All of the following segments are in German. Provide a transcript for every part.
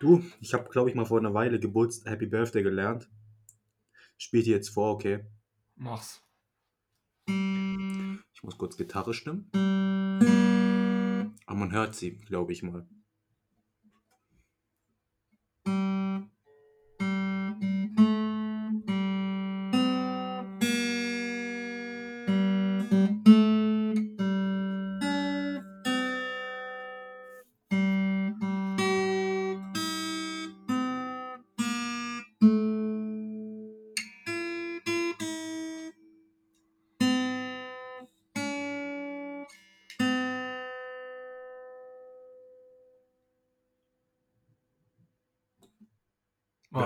Du, ich habe, glaube ich, mal vor einer Weile Geburts Happy Birthday gelernt. Spiel dir jetzt vor, okay? Mach's. Ich muss kurz Gitarre stimmen. Aber man hört sie, glaube ich mal.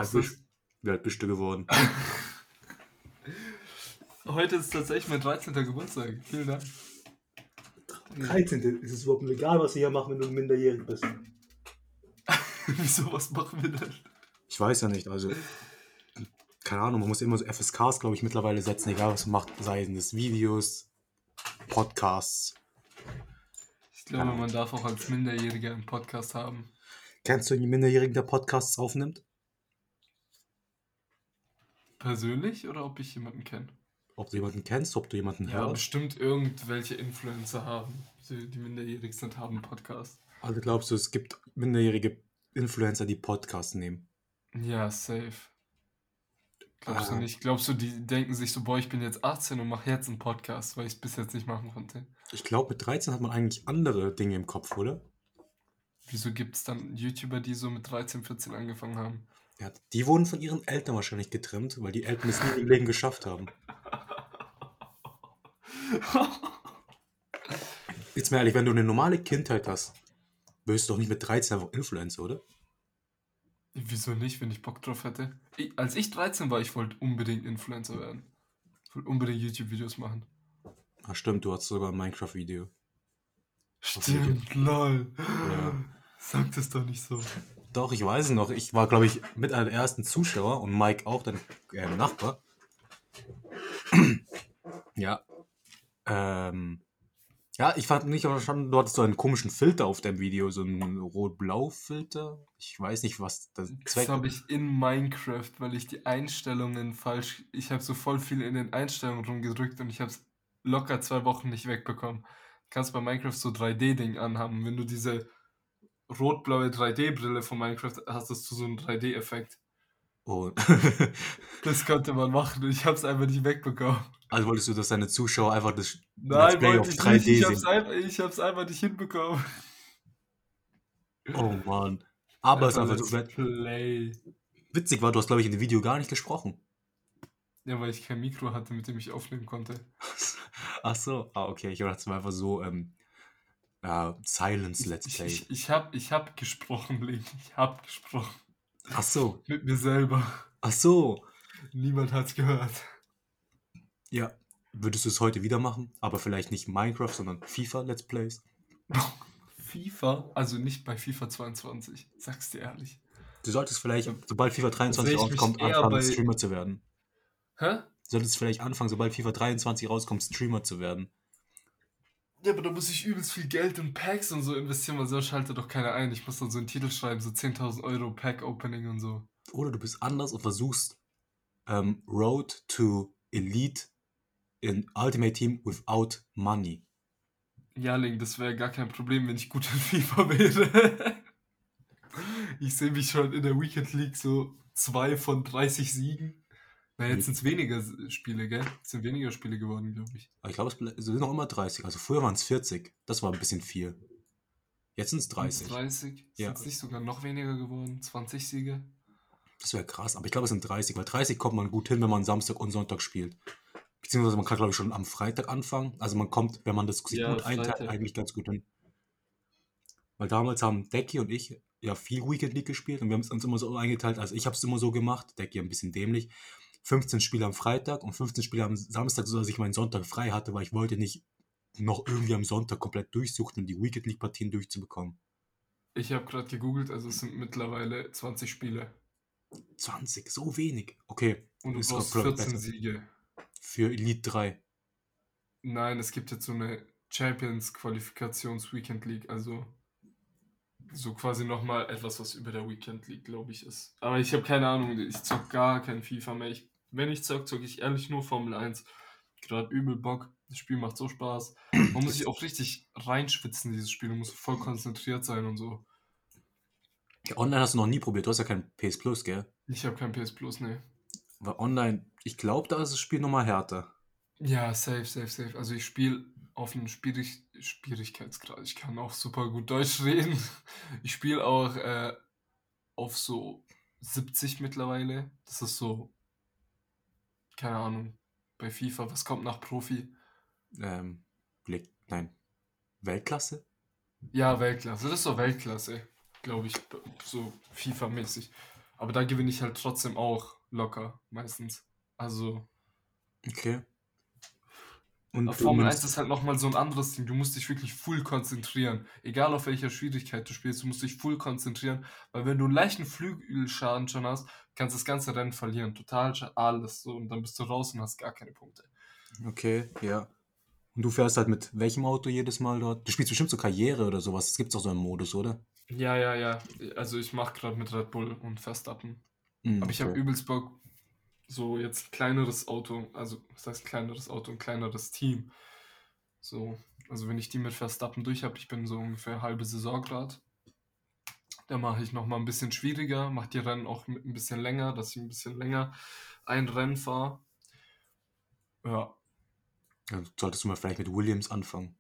Was Wie alt ist bist, wie alt bist du geworden? Heute ist tatsächlich mein 13. Geburtstag. Vielen Dank. 13. Ist es überhaupt legal, was sie hier machen, wenn du minderjährig bist? Wieso, was machen wir denn? Ich weiß ja nicht, also. Keine Ahnung, man muss immer so FSKs, glaube ich, mittlerweile setzen, egal was man macht, sei es Videos, Podcasts. Ich glaube, man darf auch als Minderjähriger einen Podcast haben. Kennst du einen Minderjährigen, der Podcasts aufnimmt? Persönlich oder ob ich jemanden kenne? Ob du jemanden kennst, ob du jemanden Ja, hörst? bestimmt irgendwelche Influencer haben, die die minderjährig sind, haben einen Podcast. Also glaubst du, es gibt minderjährige Influencer, die Podcasts nehmen? Ja, safe. Glaubst du Ah. nicht? Glaubst du, die denken sich so, boah, ich bin jetzt 18 und mache jetzt einen Podcast, weil ich es bis jetzt nicht machen konnte? Ich glaube, mit 13 hat man eigentlich andere Dinge im Kopf, oder? Wieso gibt es dann YouTuber, die so mit 13, 14 angefangen haben? Ja, die wurden von ihren Eltern wahrscheinlich getrimmt, weil die Eltern es nie im Leben geschafft haben. Jetzt mal ehrlich, wenn du eine normale Kindheit hast, wirst du doch nicht mit 13 einfach Influencer, oder? Wieso nicht, wenn ich Bock drauf hätte? Ich, als ich 13 war, ich wollte unbedingt Influencer werden. Ich wollte unbedingt YouTube-Videos machen. Ah, stimmt, du hast sogar ein Minecraft-Video. Stimmt, lol. Ja. Sag das doch nicht so. Doch, ich weiß es noch. Ich war, glaube ich, mit einer der ersten Zuschauer und Mike auch, dein äh, Nachbar. ja. Ähm. Ja, ich fand nicht verstanden, du hattest so einen komischen Filter auf deinem Video, so einen Rot-Blau-Filter. Ich weiß nicht, was das Das habe ich in Minecraft, weil ich die Einstellungen falsch. Ich habe so voll viel in den Einstellungen rumgedrückt und ich habe es locker zwei Wochen nicht wegbekommen. Du kannst bei Minecraft so 3D-Ding anhaben. Wenn du diese rot-blaue 3D-Brille von Minecraft hast, du so einen 3D-Effekt. Oh. Das konnte man machen ich habe es einfach nicht wegbekommen. also wolltest du, dass deine Zuschauer einfach das Nein, Play auf ich 3D nicht. Ich hab's, sehen? einfach, ich hab's einfach nicht hinbekommen. Oh Mann. Aber es ist einfach so Play. witzig war, du hast, glaube ich, in dem Video gar nicht gesprochen. Ja, weil ich kein Mikro hatte, mit dem ich aufnehmen konnte. Ach so. Ah, okay. Ich dachte, es war einfach so ähm, ja, Silence Let's Ich, Play. ich, ich habe ich hab gesprochen, Link. Ich habe gesprochen. Ach so. Mit mir selber. Ach so. Niemand hat's gehört. Ja. Würdest du es heute wieder machen? Aber vielleicht nicht Minecraft, sondern FIFA Let's Plays? FIFA? Also nicht bei FIFA 22. Sag's dir ehrlich. Du solltest vielleicht, sobald FIFA 23 sehe ich mich rauskommt, anfangen, bei- Streamer zu werden. Hä? Du solltest vielleicht anfangen, sobald FIFA 23 rauskommt, Streamer zu werden. Ja, aber da muss ich übelst viel Geld und Packs und so investieren, weil sonst schaltet doch keiner ein. Ich muss dann so einen Titel schreiben, so 10.000 Euro Pack-Opening und so. Oder du bist anders und versuchst ähm, Road to Elite in Ultimate Team without money. Ja, Link, das wäre gar kein Problem, wenn ich gut in FIFA wäre. ich sehe mich schon in der Weekend League so zwei von 30 Siegen. Na, jetzt sind es weniger Spiele, gell? Es sind weniger Spiele geworden, glaube ich. Aber ich glaube, es sind noch immer 30. Also früher waren es 40. Das war ein bisschen viel. Jetzt sind es 30. 30? Ja. Sind es nicht sogar noch weniger geworden? 20 Siege? Das wäre krass. Aber ich glaube, es sind 30. Weil 30 kommt man gut hin, wenn man Samstag und Sonntag spielt. Beziehungsweise man kann, glaube ich, schon am Freitag anfangen. Also man kommt, wenn man das sich Ja, gut einteilt, eigentlich ganz gut hin. Weil damals haben Decky und ich ja viel Weekend League gespielt und wir haben es uns immer so eingeteilt. Also ich habe es immer so gemacht, Decky ein bisschen dämlich. 15 Spiele am Freitag und 15 Spiele am Samstag, sodass ich meinen Sonntag frei hatte, weil ich wollte nicht noch irgendwie am Sonntag komplett durchsuchen und die Weekend League Partien durchzubekommen. Ich habe gerade gegoogelt, also es sind mittlerweile 20 Spiele. 20, so wenig. Okay, Und du brauchst glaub ich, 14 besser. Siege. Für Elite 3. Nein, es gibt jetzt so eine Champions Qualifikations Weekend League, also so quasi nochmal etwas, was über der Weekend League, glaube ich, ist. Aber ich habe keine Ahnung, ich zock gar kein FIFA mehr. Ich, wenn ich zock, zocke ich ehrlich nur Formel 1. Gerade übel Bock. Das Spiel macht so Spaß. Man muss sich auch richtig reinschwitzen, dieses Spiel. Man muss voll konzentriert sein und so. Online hast du noch nie probiert. Du hast ja kein PS Plus, gell? Ich habe kein PS Plus, ne. Weil online, ich glaube, da ist das Spiel nochmal härter. Ja, safe, safe, safe. Also ich spiele auf einem Schwierig Schwierigkeitsgrad. Ich kann auch super gut Deutsch reden. Ich spiele auch äh, auf so 70 mittlerweile. Das ist so, keine Ahnung, bei FIFA. Was kommt nach Profi? Ähm, nein. Weltklasse? Ja, Weltklasse. Das ist so Weltklasse, glaube ich, so FIFA-mäßig. Aber da gewinne ich halt trotzdem auch locker, meistens. Also, Okay. Und auf du Formel 1 nimmst- ist halt nochmal so ein anderes Ding. Du musst dich wirklich full konzentrieren. Egal auf welcher Schwierigkeit du spielst, du musst dich full konzentrieren. Weil wenn du einen leichten Flügelschaden schon hast, kannst du das ganze Rennen verlieren. Total alles so. Und dann bist du raus und hast gar keine Punkte. Okay, ja. Und du fährst halt mit welchem Auto jedes Mal dort? Du spielst bestimmt so Karriere oder sowas. Das gibt's auch so im Modus, oder? Ja, ja, ja. Also ich mache gerade mit Red Bull und Verstappen. Hm, Aber ich habe okay. übelst Bock, so jetzt ein kleineres Auto, also was heißt kleineres Auto, ein kleineres Team. So, also wenn ich die mit Verstappen durch habe, ich bin so ungefähr halbe Saison gerade. Da mache ich nochmal ein bisschen schwieriger, mache die Rennen auch mit ein bisschen länger, dass ich ein bisschen länger ein Rennen fahre. Ja, Dann solltest du mal vielleicht mit Williams anfangen.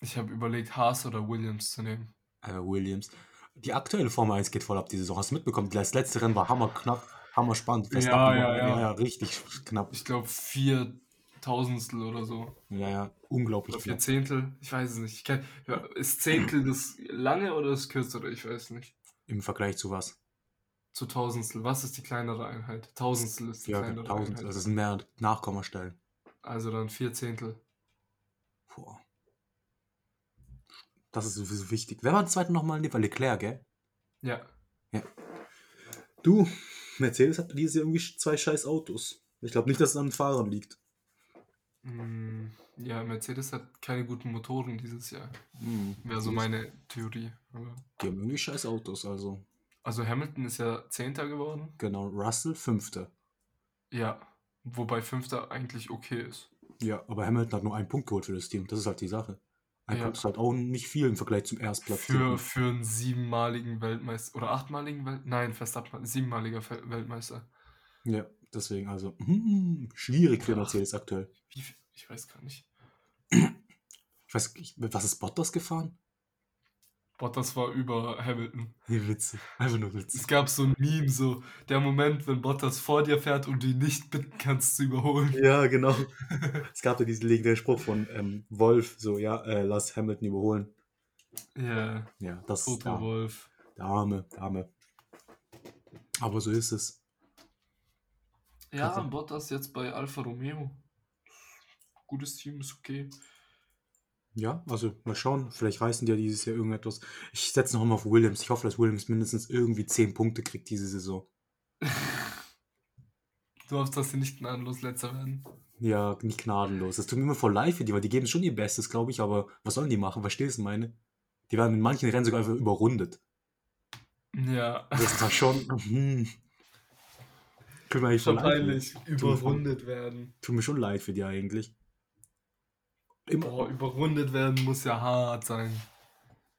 ich habe überlegt, Haas oder Williams zu nehmen. Äh, Williams. Die aktuelle Formel 1 geht voll ab die Saison. Hast du mitbekommen? Das letzte Rennen war hammerknapp, hammerspannend. Ja, Verstappen ja, war- ja. ja, richtig knapp. Ich glaube vier Tausendstel oder so. Ja, ja, unglaublich Oder vier knapp. Zehntel, ich weiß es nicht. Ja, ist Zehntel das lange oder das kürzere? Ich weiß nicht. Im Vergleich zu was? Zu Tausendstel. Was ist die kleinere Einheit? Tausendstel ist die Ja, kleinere 1000. Einheit. Also es sind mehr Nachkommastellen. Also dann vier Zehntel. Boah. Das ist sowieso wichtig. Wer war der zweite nochmal? Leclerc, gell? Ja. Du, Mercedes hat dieses Jahr irgendwie zwei scheiß Autos. Ich glaube nicht, dass es an den Fahrern liegt. Mm, Ja, Mercedes hat keine guten Motoren dieses Jahr. Hm, Wäre so meine Theorie. Aber Die haben irgendwie scheiß Autos, also. also Hamilton ist ja Zehnter geworden. Genau, Russell Fünfter. Ja. Wobei Fünfter eigentlich okay ist. Ja, aber Hamilton hat nur einen Punkt geholt für das Team. Das ist halt die Sache. Ein Ja. Halt auch nicht viel im Vergleich zum Erstplatz. Für, für einen siebenmaligen Weltmeister. Oder achtmaligen Weltmeister? Nein, Verstappen. Siebenmaliger Weltmeister. Ja, deswegen, also, hm, schwierig für. Mercedes aktuell. Wie? Ich weiß gar nicht. Ich weiß nicht, was ist Bottas gefahren? Bottas war über Hamilton. Wie witzig. Einfach nur witzig. Es gab so ein Meme, so der Moment, wenn Bottas vor dir fährt und du ihn nicht bitten kannst zu überholen. Ja, genau. Es gab ja diesen legendären Spruch von ähm, Wolf, so, ja, äh, lass Hamilton überholen. Ja, Ja, das Toto ja, Wolf. der Arme, der Arme. Aber so ist es. Ja, Bottas jetzt bei Alfa Romeo. Gutes Team, ist okay. Ja, also mal schauen. Vielleicht reißen die ja dieses Jahr irgendetwas. Ich setze noch immer auf Williams. Ich hoffe, dass Williams mindestens irgendwie 10 Punkte kriegt diese Saison. Du hoffst, dass sie nicht gnadenlos letzter werden. Ja, nicht gnadenlos. Das tut mir immer voll leid für die, weil die geben schon ihr Bestes, glaube ich, aber was sollen die machen? Verstehst du meine? Die werden in manchen Rennen sogar einfach überrundet. Ja, Das ist halt schon. Hm. Tut mir eigentlich schon leid. peinlich. Überrundet werden. Tut mir schon leid für die eigentlich. Immer, Boah, überrundet werden muss ja hart sein.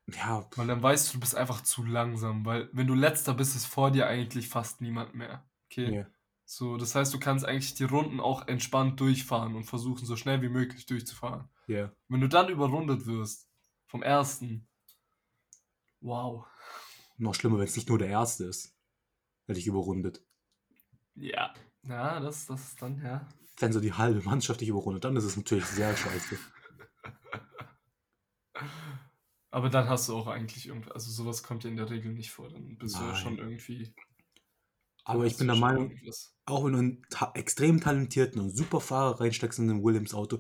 ja, Weil dann weißt du, du bist einfach zu langsam. Weil wenn du letzter bist, ist vor dir eigentlich fast niemand mehr. Okay? ja. So, das heißt, du kannst eigentlich die Runden auch entspannt durchfahren und versuchen, so schnell wie möglich durchzufahren. ja. Wenn du dann überrundet wirst, vom ersten, wow. Noch schlimmer, wenn es nicht nur der Erste ist. Hätte ich überrundet. Ja. Ja, das, das ist dann, ja. Wenn so die halbe Mannschaft dich überrundet, dann ist es natürlich sehr scheiße. Aber dann hast du auch eigentlich irgendwie, also sowas kommt ja in der Regel nicht vor. Dann bist du ja Nein. schon irgendwie. Aber ich bin der Meinung, irgendwas. auch wenn du einen ta extrem talentierten und super Fahrer reinsteckst in ein Williams-Auto,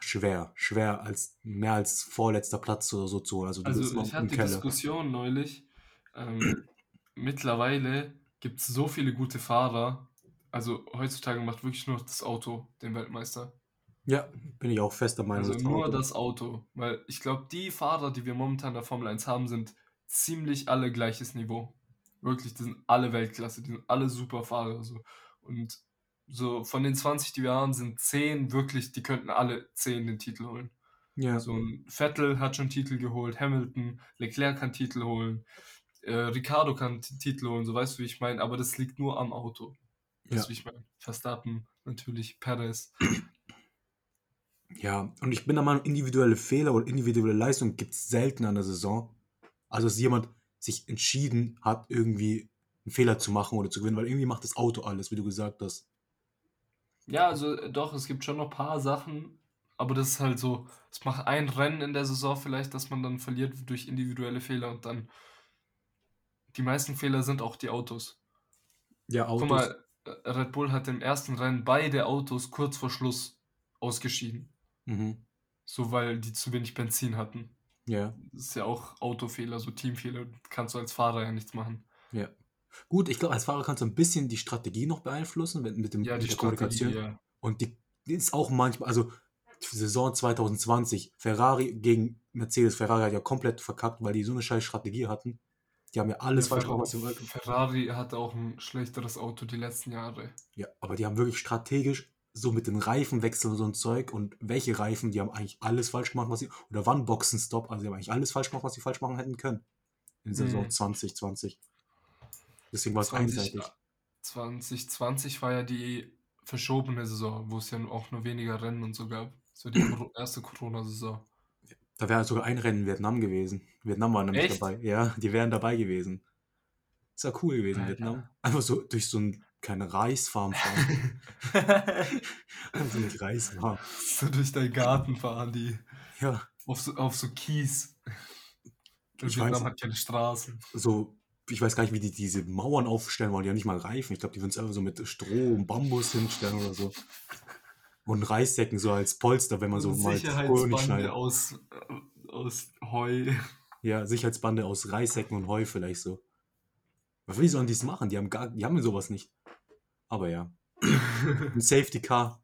schwer, schwer als mehr als vorletzter Platz oder so zu holen. Also Also ich hatte die Keller. Diskussion neulich. Ähm, mittlerweile gibt es so viele gute Fahrer. Also heutzutage macht wirklich nur das Auto den Weltmeister. Ja, bin ich auch fest der Meinung. Also das nur Auto. das Auto. Weil ich glaube, die Fahrer, die wir momentan in der Formel 1 haben, sind ziemlich alle gleiches Niveau. Wirklich, die sind alle Weltklasse, die sind alle super Fahrer. So. Und so von den 20, die wir haben, sind 10 wirklich, die könnten alle 10 den Titel holen. Ja. So ein Vettel hat schon Titel geholt, Hamilton, Leclerc kann Titel holen, äh, Ricardo kann Titel holen, so weißt du, wie ich meine, aber das liegt nur am Auto. Weißt Ja. ich meine? Verstappen, natürlich, Perez. Ja, und ich bin der Meinung, individuelle Fehler oder individuelle Leistung gibt es selten an der Saison. Also, dass jemand sich entschieden hat, irgendwie einen Fehler zu machen oder zu gewinnen, weil irgendwie macht das Auto alles, wie du gesagt hast. Ja, also äh, doch, es gibt schon noch ein paar Sachen, aber das ist halt so, es macht ein Rennen in der Saison vielleicht, dass man dann verliert durch individuelle Fehler und dann die meisten Fehler sind auch die Autos. Ja, Guck mal, Red Bull hat im ersten Rennen beide Autos kurz vor Schluss ausgeschieden. Mhm. So, weil die zu wenig Benzin hatten. Ja, Das ist ja auch Autofehler, so Teamfehler. Kannst du als Fahrer ja nichts machen. ja. Gut, ich glaube, als Fahrer kannst du ein bisschen die Strategie noch beeinflussen mit, mit, dem, Ja, mit die der Kommunikation. ja. Und die, ist auch manchmal, also Saison 2020, Ferrari gegen Mercedes. Ferrari hat ja komplett verkackt, weil die so eine scheiß Strategie hatten. Die haben ja alles falsch gemacht, was sie wollten. Ferrari hatte auch ein schlechteres Auto die letzten Jahre. Ja, aber die haben wirklich strategisch so mit den Reifenwechseln und so ein Zeug und welche Reifen, die haben eigentlich alles falsch gemacht, was sie, oder wann Boxenstopp, also die haben eigentlich alles falsch gemacht, was sie falsch machen hätten können. In Saison Hm. 2020. Deswegen war es 20, einseitig. 2020 war ja die verschobene Saison, wo es ja auch nur weniger Rennen und so gab. So die erste Corona-Saison. Da wäre sogar ein Rennen in Vietnam gewesen. Vietnam war nämlich Echt? dabei. Ja, die wären dabei gewesen. Ist ja cool gewesen, Alter. Vietnam. Einfach so durch so ein, keine Reisfarm fahren. Einfach so eine Reisfarm. so durch deinen Garten fahren die. Ja, Auf so, auf so Kies. Und Ich Vietnam weiß- hat keine Straßen. so, ich weiß gar nicht, wie die diese Mauern aufstellen wollen. Die haben nicht mal Reifen. Ich glaube, die würden es einfach so mit Stroh und Bambus hinstellen oder so. Und Reissäcken so als Polster, wenn man so mal Kohle nicht Sicherheitsbande schneidet. aus, aus Heu. Ja, Sicherheitsbande aus Reissäcken und Heu vielleicht so. Aber wie sollen die es machen? Die haben gar, die haben sowas nicht. Aber ja. Ein Safety Car.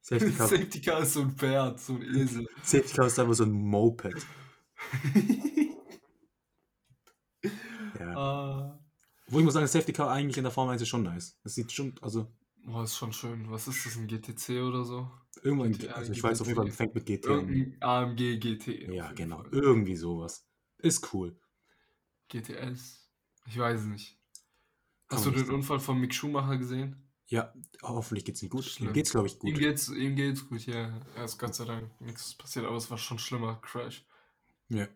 Safety Car, Safety Car ist so ein Pferd, so ein Esel. Safety Car ist einfach so ein Moped. Ja. ah. Wo ich muss sagen, Safety Car eigentlich in der Formel 1 ist schon nice. Das sieht schon, also Boah, ist schon schön. Was ist das, ein GTC oder so? irgendwann, GTA, also ich weiß auf jeden Fall, fängt mit GT an. AMG GT. Ja, genau. Fall. Irgendwie sowas. Ist cool. GTS. Ich weiß nicht. Kann Hast du den Unfall von Mick Schumacher gesehen? Ja, hoffentlich geht's ihm gut. Schlimm. Ihm geht's, glaube ich, Ihm gut. geht's, ihm geht's gut, ja. Er ist Gott sei Dank nichts passiert, aber es war schon schlimmer, Crash. Ja.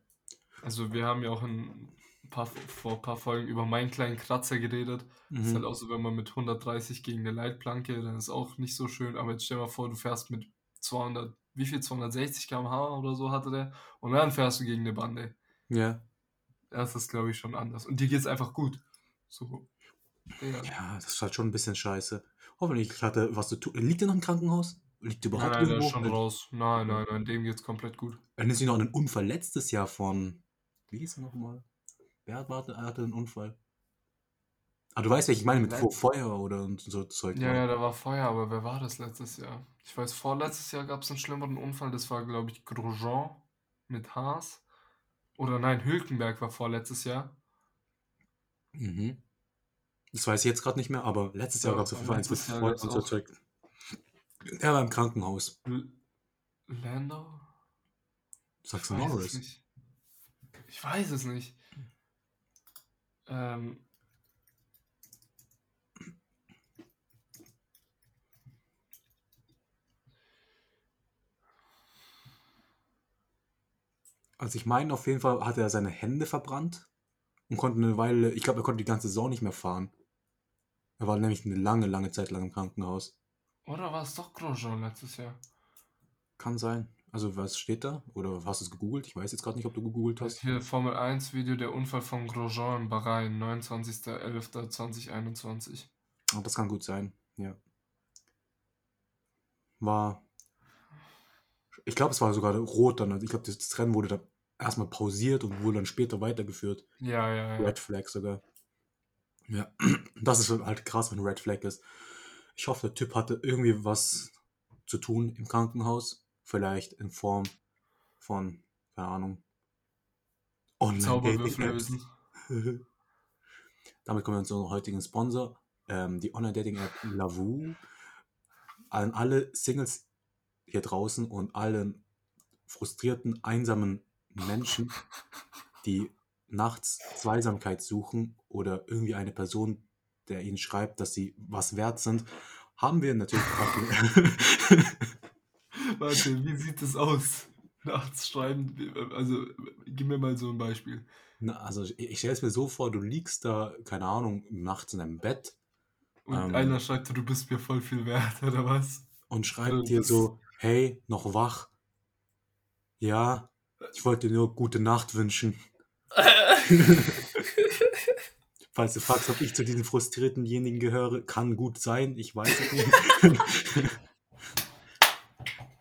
Also wir haben ja auch in ein paar, vor ein paar Folgen über meinen kleinen Kratzer geredet. Ist halt Mhm. auch so, wenn man mit 130 gegen eine Leitplanke, dann ist auch nicht so schön. Aber jetzt stell dir mal vor, du fährst mit 200, wie viel, 260 km/h oder so hatte der. Und dann fährst du gegen eine Bande. Ja. Das ist, glaube ich, schon anders. Und dir geht's einfach gut. So. Ja. Ja, das ist halt schon ein bisschen scheiße. Hoffentlich hat er was zu tun. Liegt er noch im Krankenhaus? Liegt er Nein, überhaupt nein, ist irgendwo? schon raus. Nein, nein, nein, dem geht's komplett gut. Dann ist noch ein Unfall letztes Jahr von. Wie hieß er nochmal? Wer hat, warte, er hatte einen Unfall? Ah, du weißt, welchen ich meine, mit. Vor- Feuer oder und so Zeug. Ja, ja, da war Feuer, aber wer war das letztes Jahr? Ich weiß, vorletztes Jahr gab es einen schlimmeren Unfall. Das war, glaube ich, Grosjean mit Haas. Oder nein, Hülkenberg war vorletztes Jahr. Mhm. Das weiß ich jetzt gerade nicht mehr, aber letztes Jahr Ja, gab es auf jeden Fall eins mit Jahr Feuer und so. Zeug. Er war im Krankenhaus. L Lando? Sagst du Norris? nicht. Ich weiß es nicht. Ähm, Also ich meine, auf jeden Fall hatte er seine Hände verbrannt und konnte eine Weile, ich glaube, er konnte die ganze Saison nicht mehr fahren. Er war nämlich eine lange, lange Zeit lang im Krankenhaus. oder war es doch Grosjean letztes Jahr? Kann sein. Also was steht da? Oder hast du es gegoogelt? Ich weiß jetzt gerade nicht, ob du gegoogelt hast. Hier Formel 1 Video der Unfall von Grosjean in Bahrain, 29.11.2021. Ah, das kann gut sein, ja. War. Ich glaube, es war sogar rot dann. Also ich glaube, das, das Rennen wurde dann erstmal pausiert und wurde dann später weitergeführt. Ja, ja, ja. Red Flag sogar. Ja, das ist halt krass, wenn Red Flag ist. Ich hoffe, der Typ hatte irgendwie was zu tun im Krankenhaus. Vielleicht in Form von, keine Ahnung, Online-Dating-Apps. Damit kommen wir zu unserem heutigen Sponsor, ähm, die Online-Dating-App Lavu. An alle Singles hier draußen und allen frustrierten, einsamen Menschen, die nachts Zweisamkeit suchen oder irgendwie eine Person, der ihnen schreibt, dass sie was wert sind, haben wir natürlich Warte, wie sieht das aus? Nachts schreiben, also gib mir mal so ein Beispiel. Na, also ich, ich stelle es mir so vor, du liegst da, keine Ahnung, nachts in deinem Bett Und Ähm. einer schreibt, du bist mir voll viel wert, oder was? und schreibt Also dir so, hey, noch wach? Ja, ich wollte dir nur gute Nacht wünschen. Falls du fragst, ob ich zu diesen frustriertenjenigen gehöre, kann gut sein, ich weiß es nicht.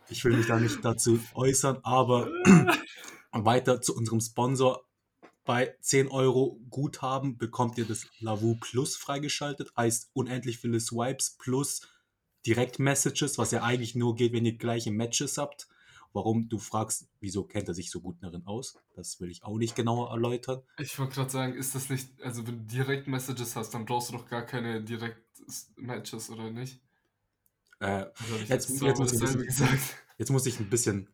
Ich will mich da nicht dazu äußern, aber weiter zu unserem Sponsor. Bei 10 Euro Guthaben bekommt ihr das Lavu Plus freigeschaltet, heißt unendlich viele Swipes plus Direct-Messages, was ja eigentlich nur geht, wenn ihr gleiche Matches habt. Warum du fragst, wieso kennt er sich so gut darin aus? Das will ich auch nicht genauer erläutern. Ich wollte gerade sagen, ist das nicht, also wenn du direkt Messages hast, dann brauchst du doch gar keine direkt Matches, oder nicht? Äh, ich Jetzt- jetzt, jetzt muss ich gesagt. Jetzt muss ich ein bisschen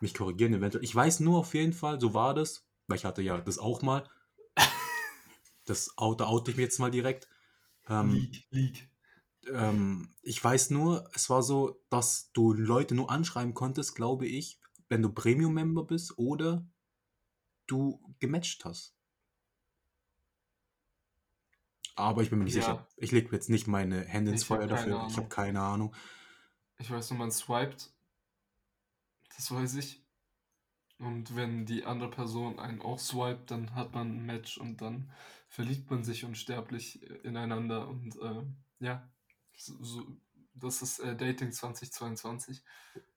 mich korrigieren eventuell. Ich weiß nur auf jeden Fall, so war das, weil ich hatte ja das auch mal. Das Auto oute ich mir jetzt mal direkt. Ähm, Leak, Leak. ähm, ich weiß nur, es war so, dass du Leute nur anschreiben konntest, glaube ich, wenn du Premium-Member bist oder du gematcht hast. Aber ich bin mir nicht Ja. sicher. Ich lege jetzt nicht meine Hände ins Ich Feuer dafür. Ich habe Ahnung. keine Ahnung. Ich weiß nur, man swiped. Das weiß ich. Und wenn die andere Person einen auch swiped, dann hat man ein Match und dann verliebt man sich unsterblich ineinander. Und äh, ja, so, so, das ist äh, Dating 2022.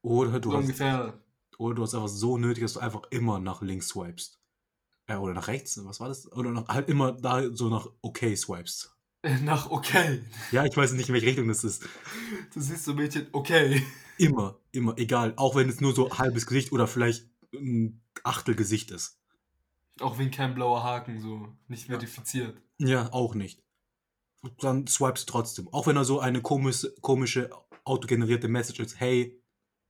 Oder du so hast ungefähr. Oder du hast einfach so nötig, dass du einfach immer nach links swipest. Äh, oder nach rechts, was war das? Oder nach, halt immer da so nach okay swipest. äh, Nach okay. Ja, ich weiß nicht, in welche Richtung das ist. Du siehst so Mädchen, okay. Immer, immer, egal. Auch wenn es nur so halbes Gesicht oder vielleicht ein Achtel Gesicht ist. Auch wenn kein blauer Haken so nicht verifiziert. Ja, auch nicht. Dann swipest du trotzdem. Auch wenn da so eine komische, komische autogenerierte Message ist. Hey,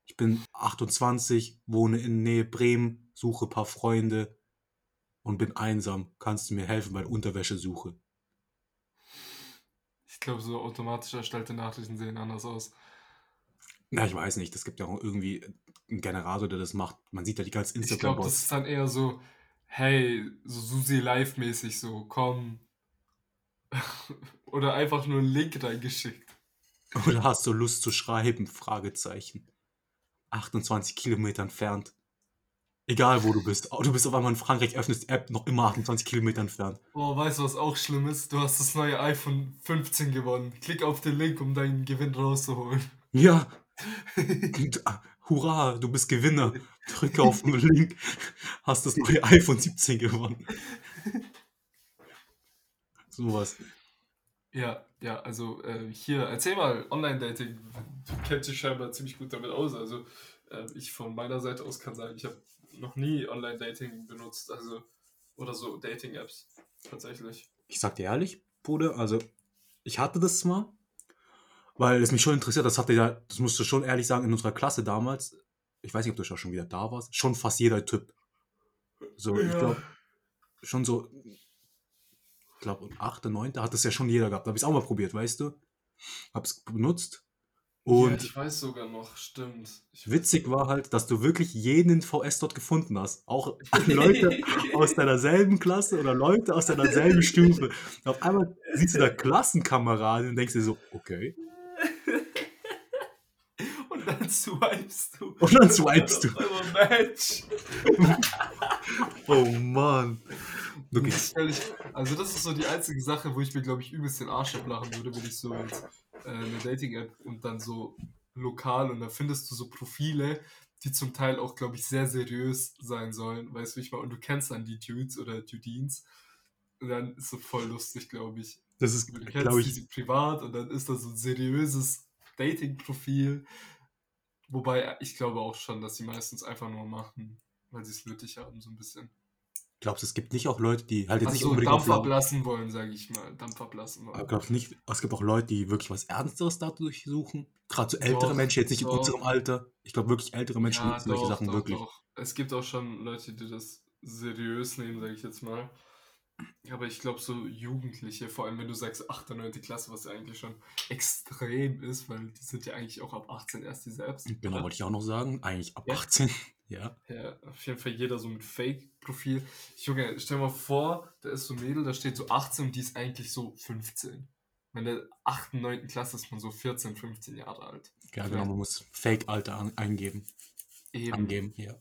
ich bin 28, wohne in Nähe Bremen, suche ein paar Freunde und bin einsam. Kannst du mir helfen bei der Unterwäschesuche? Ich glaube, so automatisch erstellte Nachrichten sehen anders aus. Na, ich weiß nicht. Es gibt ja auch irgendwie einen Generator, der das macht. Man sieht ja die ganzen Ich glaube, das ist dann eher so, hey, so Susi Live-mäßig so, komm. Oder einfach nur einen Link reingeschickt. Oder hast du Lust zu schreiben? Fragezeichen. 28 Kilometer entfernt. Egal, wo du bist. Du bist auf einmal in Frankreich, öffnest die App, noch immer 28 Kilometer entfernt. Oh, weißt du, was auch schlimm ist? Du hast das neue iPhone 15 gewonnen. Klick auf den Link, um deinen Gewinn rauszuholen. Ja. Ah, hurra, du bist Gewinner. Drücke auf den Link. Hast das neue iPhone 17 gewonnen. Sowas. Ja, ja, also äh, hier, erzähl mal, Online-Dating. Du kennst dich scheinbar ziemlich gut damit aus. Also äh, ich von meiner Seite aus kann sagen, ich habe noch nie Online-Dating benutzt, also oder so Dating-Apps tatsächlich. Ich sag dir ehrlich, Bruder, also ich hatte das mal, weil es mich schon interessiert, das hatte ja, das musst du schon ehrlich sagen, in unserer Klasse damals, ich weiß nicht, ob du schon wieder da warst, schon fast jeder Typ. So, ich Ja. glaube, schon so, ich glaube, 8., 9. hat das ja schon jeder gehabt. Da habe ich es auch mal probiert, weißt du? Hab's benutzt. Und ja, ich weiß sogar noch, stimmt. Ich witzig war halt, dass du wirklich jeden VS dort gefunden hast. Auch Leute aus deiner selben Klasse oder Leute aus deiner selben Stufe. Auf einmal siehst du da Klassenkameraden und denkst dir so, okay. Und dann swipest du. Und dann swipest du. Match. Oh Mann. Ist völlig, also das ist so die einzige Sache, wo ich mir, glaube ich, übelst den Arsch ablachen würde, wenn ich so jetzt äh, eine Dating-App und dann so lokal und da findest du so Profile, die zum Teil auch, glaube ich, sehr seriös sein sollen, weißt du, wie ich mal, und du kennst dann die Dudes oder Dudines und dann ist so voll lustig, glaube ich. Das ist, Du kennst glaube ich, so privat und dann ist da so ein seriöses Dating-Profil, wobei ich glaube auch schon, dass sie meistens einfach nur machen, weil sie es nötig haben, so ein bisschen. Glaubst du, es gibt nicht auch Leute, die halt jetzt nicht Also unbedingt Dampf ablassen wollen, sage ich mal. Dampf ablassen Aber wollen. glaubst du nicht, es gibt auch Leute, die wirklich was Ernsteres dadurch suchen? Gerade so ältere Doch, Menschen, jetzt nicht in doch. unserem Alter. Ich glaube wirklich ältere Menschen Ja, nutzen solche doch, Sachen doch, wirklich. Es gibt auch schon Leute, die das seriös nehmen, sage ich jetzt mal. Aber ich glaube, so Jugendliche, vor allem wenn du sagst 8. 9. Klasse, was ja eigentlich schon extrem ist, weil die sind ja eigentlich auch ab 18 erst die selbst. Genau, oder? wollte ich auch noch sagen. Eigentlich ab Ja. 18. Ja. Ja, auf jeden Fall jeder so mit Fake-Profil. Junge, stell dir mal vor, da ist so ein Mädel, da steht so 18 und die ist eigentlich so 15. Wenn der 8., 9. Klasse ist man so 14, 15 Jahre alt. Ja, genau, man muss Fake-Alter an, eingeben. Eben. Angeben, ja.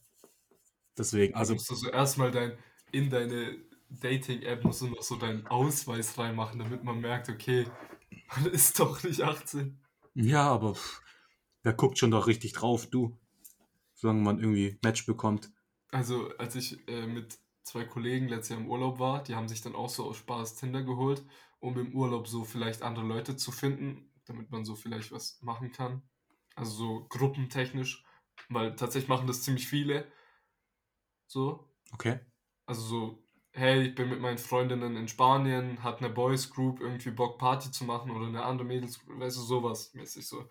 Deswegen, Also also, musst du so erstmal dein, in deine Dating-App musst du noch so deinen Ausweis reinmachen, damit man merkt, okay, man ist doch nicht 18. ja, aber pff, wer guckt schon doch richtig drauf, du? Solange man irgendwie Match bekommt. Also, als ich äh, mit zwei Kollegen letztes Jahr im Urlaub war, die haben sich dann auch so aus Spaß Tinder geholt, um im Urlaub so vielleicht andere Leute zu finden, damit man so vielleicht was machen kann. Also so gruppentechnisch, weil tatsächlich machen das ziemlich viele. So, Okay. also so, hey, ich bin mit meinen Freundinnen in Spanien, hat eine Boys Group irgendwie Bock Party zu machen oder eine andere Mädels, weißt du, sowas mäßig so.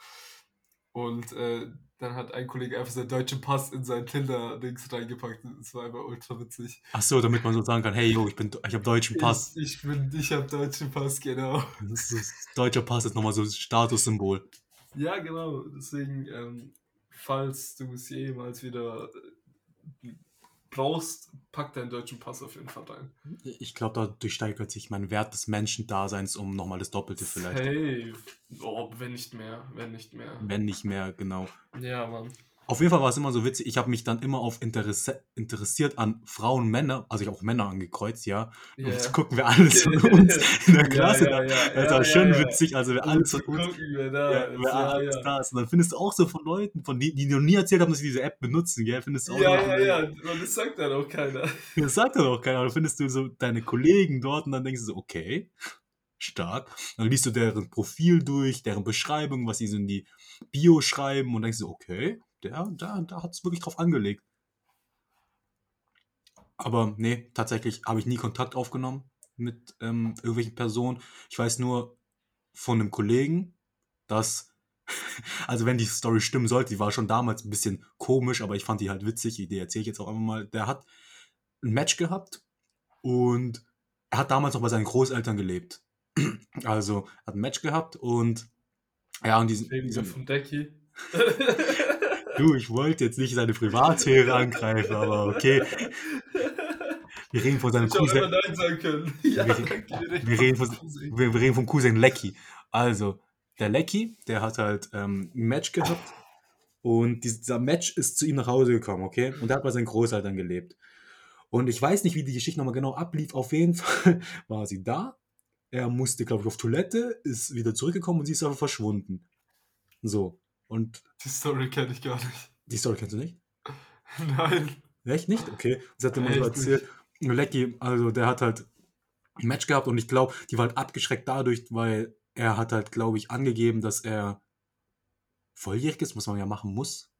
Und äh, dann hat ein Kollege einfach seinen deutschen Pass in sein Tinder-Dings reingepackt. Das war einfach ultra witzig. Ach so, damit man so sagen kann, hey, yo, ich, bin, ich habe deutschen Pass. Ich, ich bin, ich habe deutschen Pass, genau. Das ist, deutscher Pass ist nochmal so ein Statussymbol. Ja, genau. Deswegen, ähm, falls du es jemals wieder brauchst, pack deinen deutschen Pass auf jeden Fall rein. Ich glaube, dadurch steigert sich mein Wert des Menschendaseins um nochmal das Doppelte vielleicht. Safe. Oh, wenn nicht mehr, wenn nicht mehr. Wenn nicht mehr, genau. Ja, Mann. Auf jeden Fall war es immer so witzig. Ich habe mich dann immer auf Interesse, interessiert an Frauen, Männer, also ich auch Männer angekreuzt, ja. Um Ja. zu gucken, wer alles von uns in der Klasse ja, da. ja, Das ja, war ja, schon ja. witzig, also wer Um alles von uns gucken, wer da ja, wer Ja, alles ja. da ist. Und dann findest du auch so von Leuten, von die, die noch nie erzählt haben, dass sie diese App benutzen, gell? Findest du auch Ja, ja, ja. Und das sagt dann auch keiner. Das sagt dann auch keiner. aber Dann findest du so deine Kollegen dort und dann denkst du so, okay, stark. Dann liest du deren Profil durch, deren Beschreibung, was sie so in die Bio schreiben und denkst du, okay, der, da, da hat es wirklich drauf angelegt. Aber nee, tatsächlich habe ich nie Kontakt aufgenommen mit ähm, irgendwelchen Personen. Ich weiß nur von einem Kollegen, dass, also wenn die Story stimmen sollte, die war schon damals ein bisschen komisch, aber ich fand die halt witzig, die erzähle ich jetzt auch einfach mal. Der hat ein Match gehabt und er hat damals noch bei seinen Großeltern gelebt. Also hat ein Match gehabt und ja, und diesen, wir diesen von Decky. du, ich wollte jetzt nicht seine Privatsphäre angreifen, aber okay. Wir reden von seinem Ich auch immer Cousin, Nein sagen können. Ja, Wir- direkt wir reden von, Cousin. wir, wir reden vom Cousin Lecky. Also, der Lecky, der hat halt ähm, ein Match gehabt und dieser Match ist zu ihm nach Hause gekommen, okay? Und der hat bei seinen Großeltern gelebt. Und ich weiß nicht, wie die Geschichte nochmal genau ablief. Auf jeden Fall war sie da. Er musste, glaube ich, auf Toilette, ist wieder zurückgekommen und sie ist aber verschwunden. So. Und Die Story kenne ich gar nicht. die Story kennst du nicht? Nein. Echt nicht? Okay. Das hat er mir so Echt erzählt. Und Lecky, also der hat halt ein Match gehabt und ich glaube, die war halt abgeschreckt dadurch, weil er hat halt, glaube ich, angegeben, dass er volljährig ist, was man ja machen muss.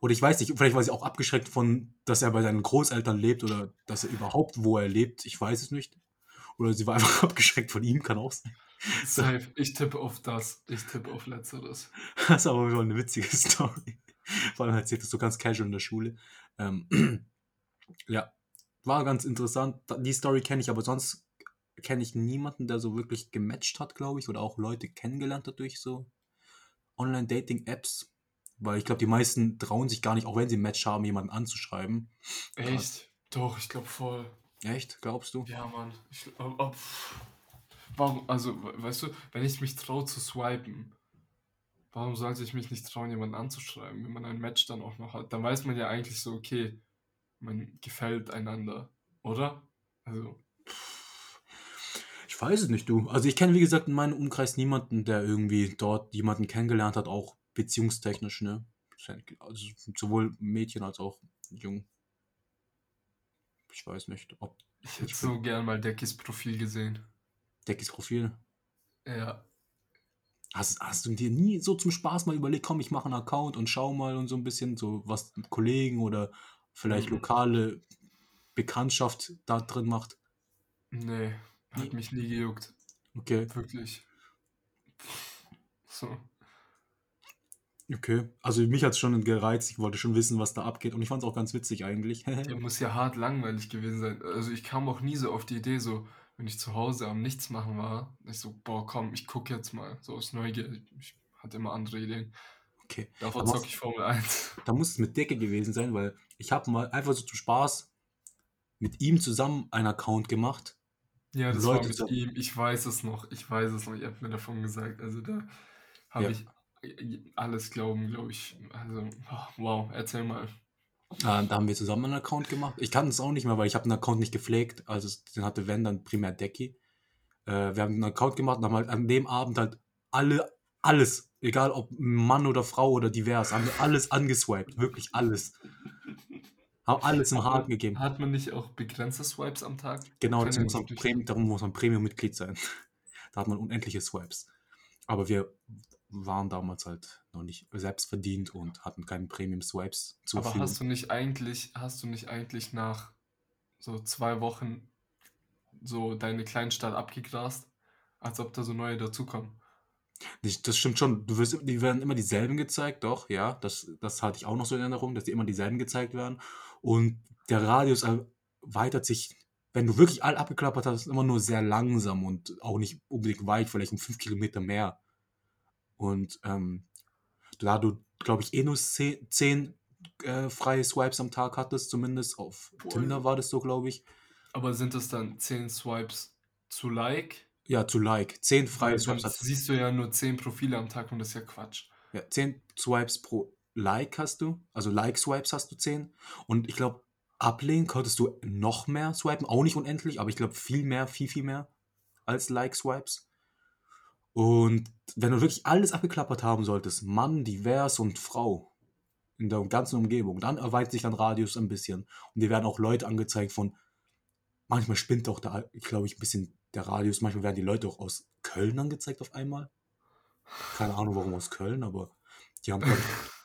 Oder ich weiß nicht, vielleicht war sie auch abgeschreckt von, dass er bei seinen Großeltern lebt oder dass er überhaupt, wo er lebt, ich weiß es nicht. Oder sie war einfach abgeschreckt von ihm, kann auch sein. Safe. Ich tippe auf das. Ich tippe auf Letzteres. Das ist aber schon eine witzige Story. Vor allem erzählt das so ganz casual in der Schule. Ähm, ja, war ganz interessant. Die Story kenne ich, aber sonst kenne ich niemanden, der so wirklich gematcht hat, glaube ich, oder auch Leute kennengelernt hat durch so Online-Dating-Apps. Weil ich glaube, die meisten trauen sich gar nicht, auch wenn sie ein Match haben, jemanden anzuschreiben. Echt? Doch, ich glaube voll. Echt? Glaubst du? Ja, Mann. Ich, oh, oh, pff. warum, also, we- weißt du, wenn ich mich traue zu swipen, warum sollte ich mich nicht trauen, jemanden anzuschreiben, wenn man ein Match dann auch noch hat? Dann weiß man ja eigentlich so, okay, man gefällt einander, oder? Also, Ich weiß es nicht, du. Also ich kenne, wie gesagt, in meinem Umkreis niemanden, der irgendwie dort jemanden kennengelernt hat, auch beziehungstechnisch, ne? Also sowohl Mädchen als auch Jung. Ich weiß nicht, ob ich hätte so gern mal Deckys Profil gesehen. Deckys Profil. Ja. Hast, hast du dir nie so zum Spaß mal überlegt, komm, ich mache einen Account und schau mal und so ein bisschen so was Kollegen oder vielleicht Mhm. lokale Bekanntschaft da drin macht? Nee, hat Nee. mich nie gejuckt. Okay, Wirklich. So. Okay. Also mich hat es schon gereizt. Ich wollte schon wissen, was da abgeht. Und ich fand es auch ganz witzig eigentlich. Der muss ja hart langweilig gewesen sein. Also ich kam auch nie so auf die Idee, so, wenn ich zu Hause am Nichtsmachen war, ich so, boah, komm, ich gucke jetzt mal. So aus Neugier. Ich hatte immer andere Ideen. Okay. Davor zocke ich Formel 1. Da muss es mit Decke gewesen sein, weil ich habe mal einfach so zum Spaß mit ihm zusammen einen Account gemacht. Ja, das Leute war mit ihm. Ich weiß es noch. Ich weiß es noch. Ihr habt mir davon gesagt. Also da habe Ja. ich alles glauben, glaube ich. Also, wow, erzähl mal. Äh, da haben wir zusammen einen Account gemacht. Ich kann es auch nicht mehr, weil ich habe den Account nicht gepflegt. Also den hatte Wenn dann primär Decky. Äh, wir haben einen Account gemacht und haben halt an dem Abend halt alle, alles, egal ob Mann oder Frau oder divers, haben wir alles angeswiped. Wirklich alles. Haben alles im Haken gegeben. Hat man nicht auch begrenzte Swipes am Tag? Genau, deswegen muss man Premium, darum muss man Premium-Mitglied sein. da hat man unendliche Swipes. Aber wir waren damals halt noch nicht selbst verdient und hatten keine Premium-Swipes zur Aber Verfügung. hast du nicht eigentlich, hast du nicht eigentlich nach so zwei Wochen so deine Kleinstadt abgegrast, als ob da so neue dazukommen? Das stimmt schon. Du wirst, die werden immer dieselben gezeigt, doch, ja. Das, das hatte ich auch noch so in Erinnerung, dass die immer dieselben gezeigt werden. Und der Radius erweitert sich, wenn du wirklich all abgeklappert hast, immer nur sehr langsam und auch nicht unbedingt weit, vielleicht um fünf Kilometer mehr. Und ähm, da du, glaube ich, eh nur zehn, zehn äh, freie Swipes am Tag hattest, zumindest auf Boah. Tinder war das so, glaube ich. Aber sind das dann 10 Swipes zu Like? Ja, zu Like. Zehn freie Weil Swipes dann siehst du ja nur 10 Profile am Tag und das ist ja Quatsch. Ja, 10 Swipes pro Like hast du. Also Like-Swipes hast du 10. Und ich glaube, ablehnen konntest du noch mehr swipen. Auch nicht unendlich, aber ich glaube viel mehr, viel, viel mehr als Like-Swipes. Und wenn du wirklich alles abgeklappert haben solltest, Mann, divers und Frau in der ganzen Umgebung, dann erweitert sich dein Radius ein bisschen. Und dir werden auch Leute angezeigt von, manchmal spinnt auch da, glaube ich, ein bisschen der Radius. Manchmal werden die Leute auch aus Köln angezeigt auf einmal. Keine Ahnung, warum aus Köln, aber die haben,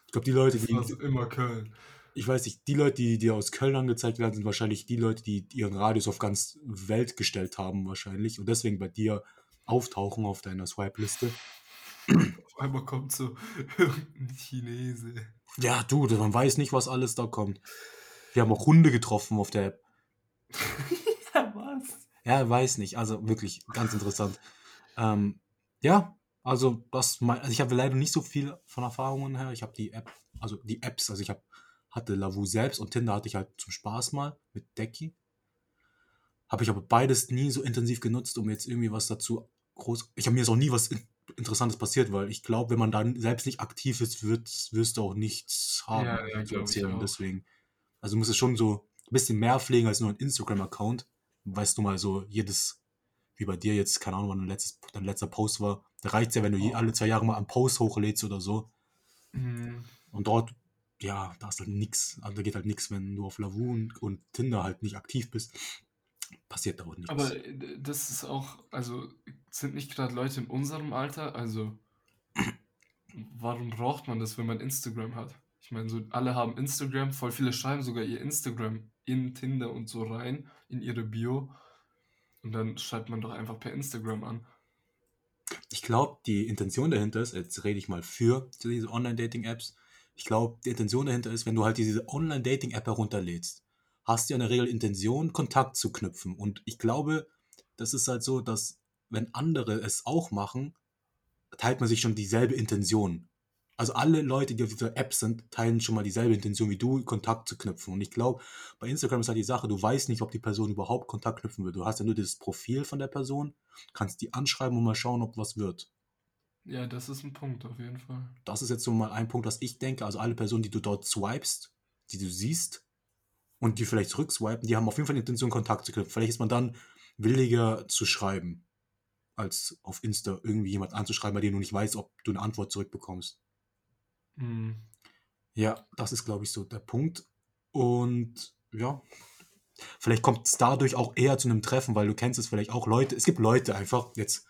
ich glaube, die Leute, die, Das ist immer Köln. ich weiß nicht, die Leute, die, die aus Köln angezeigt werden, sind wahrscheinlich die Leute, die ihren Radius auf ganz Welt gestellt haben, wahrscheinlich. Und deswegen bei dir auftauchen auf deiner Swipe-Liste. Auf einmal kommt so irgendein Chinese. Ja, du, man weiß nicht, was alles da kommt. Wir haben auch Hunde getroffen auf der App. ja, was? Ja, weiß nicht. Also wirklich ganz interessant. Ähm, ja, also das, mein, also ich habe leider nicht so viel von Erfahrungen her. Ich habe die App, also die Apps, also ich habe hatte Lavu selbst und Tinder hatte ich halt zum Spaß mal mit Decky. Habe ich aber beides nie so intensiv genutzt, um jetzt irgendwie was dazu groß. Ich habe mir jetzt auch nie was in, Interessantes passiert, weil ich glaube, wenn man dann selbst nicht aktiv ist, wird, wirst du auch nichts haben Ja, ja, zu erzählen. Deswegen, also du musst es schon so ein bisschen mehr pflegen als nur ein Instagram-Account. Weißt du mal so jedes, wie bei dir jetzt, keine Ahnung, wann dein, letztes, dein letzter Post war. Da reicht ja, wenn du je, alle zwei Jahre mal einen Post hochlädst oder so. Mhm. Und dort, ja, da ist halt nichts. Also da geht halt nichts, wenn du auf Lavu und, und Tinder halt nicht aktiv bist. Passiert da auch nichts. Aber das ist auch, also sind nicht gerade Leute in unserem Alter, also warum braucht man das, wenn man Instagram hat? Ich meine, so alle haben Instagram, voll viele schreiben sogar ihr Instagram in Tinder und so rein, in ihre Bio. Und dann schreibt man doch einfach per Instagram an. Ich glaube, die Intention dahinter ist, jetzt rede ich mal für diese Online-Dating-Apps. Ich glaube, die Intention dahinter ist, wenn du halt diese Online-Dating-App herunterlädst, hast du ja in der Regel Intention, Kontakt zu knüpfen. Und ich glaube, das ist halt so, dass wenn andere es auch machen, teilt man sich schon dieselbe Intention. Also alle Leute, die auf dieser App sind, teilen schon mal dieselbe Intention wie du, Kontakt zu knüpfen. Und ich glaube, bei Instagram ist halt die Sache, du weißt nicht, ob die Person überhaupt Kontakt knüpfen will. Du hast ja nur dieses Profil von der Person, kannst die anschreiben und mal schauen, ob was wird. Ja, das ist ein Punkt auf jeden Fall. Das ist jetzt so mal ein Punkt, was ich denke. Also alle Personen, die du dort swipest, die du siehst und die vielleicht zurückswipen, die haben auf jeden Fall die Intention, Kontakt zu knüpfen. Vielleicht ist man dann williger zu schreiben, als auf Insta irgendwie jemand anzuschreiben, bei dem du nicht weißt, ob du eine Antwort zurückbekommst. Mhm. Ja, das ist, glaube ich, so der Punkt. Und ja, vielleicht kommt es dadurch auch eher zu einem Treffen, weil du kennst es vielleicht auch Leute. Es gibt Leute einfach, jetzt,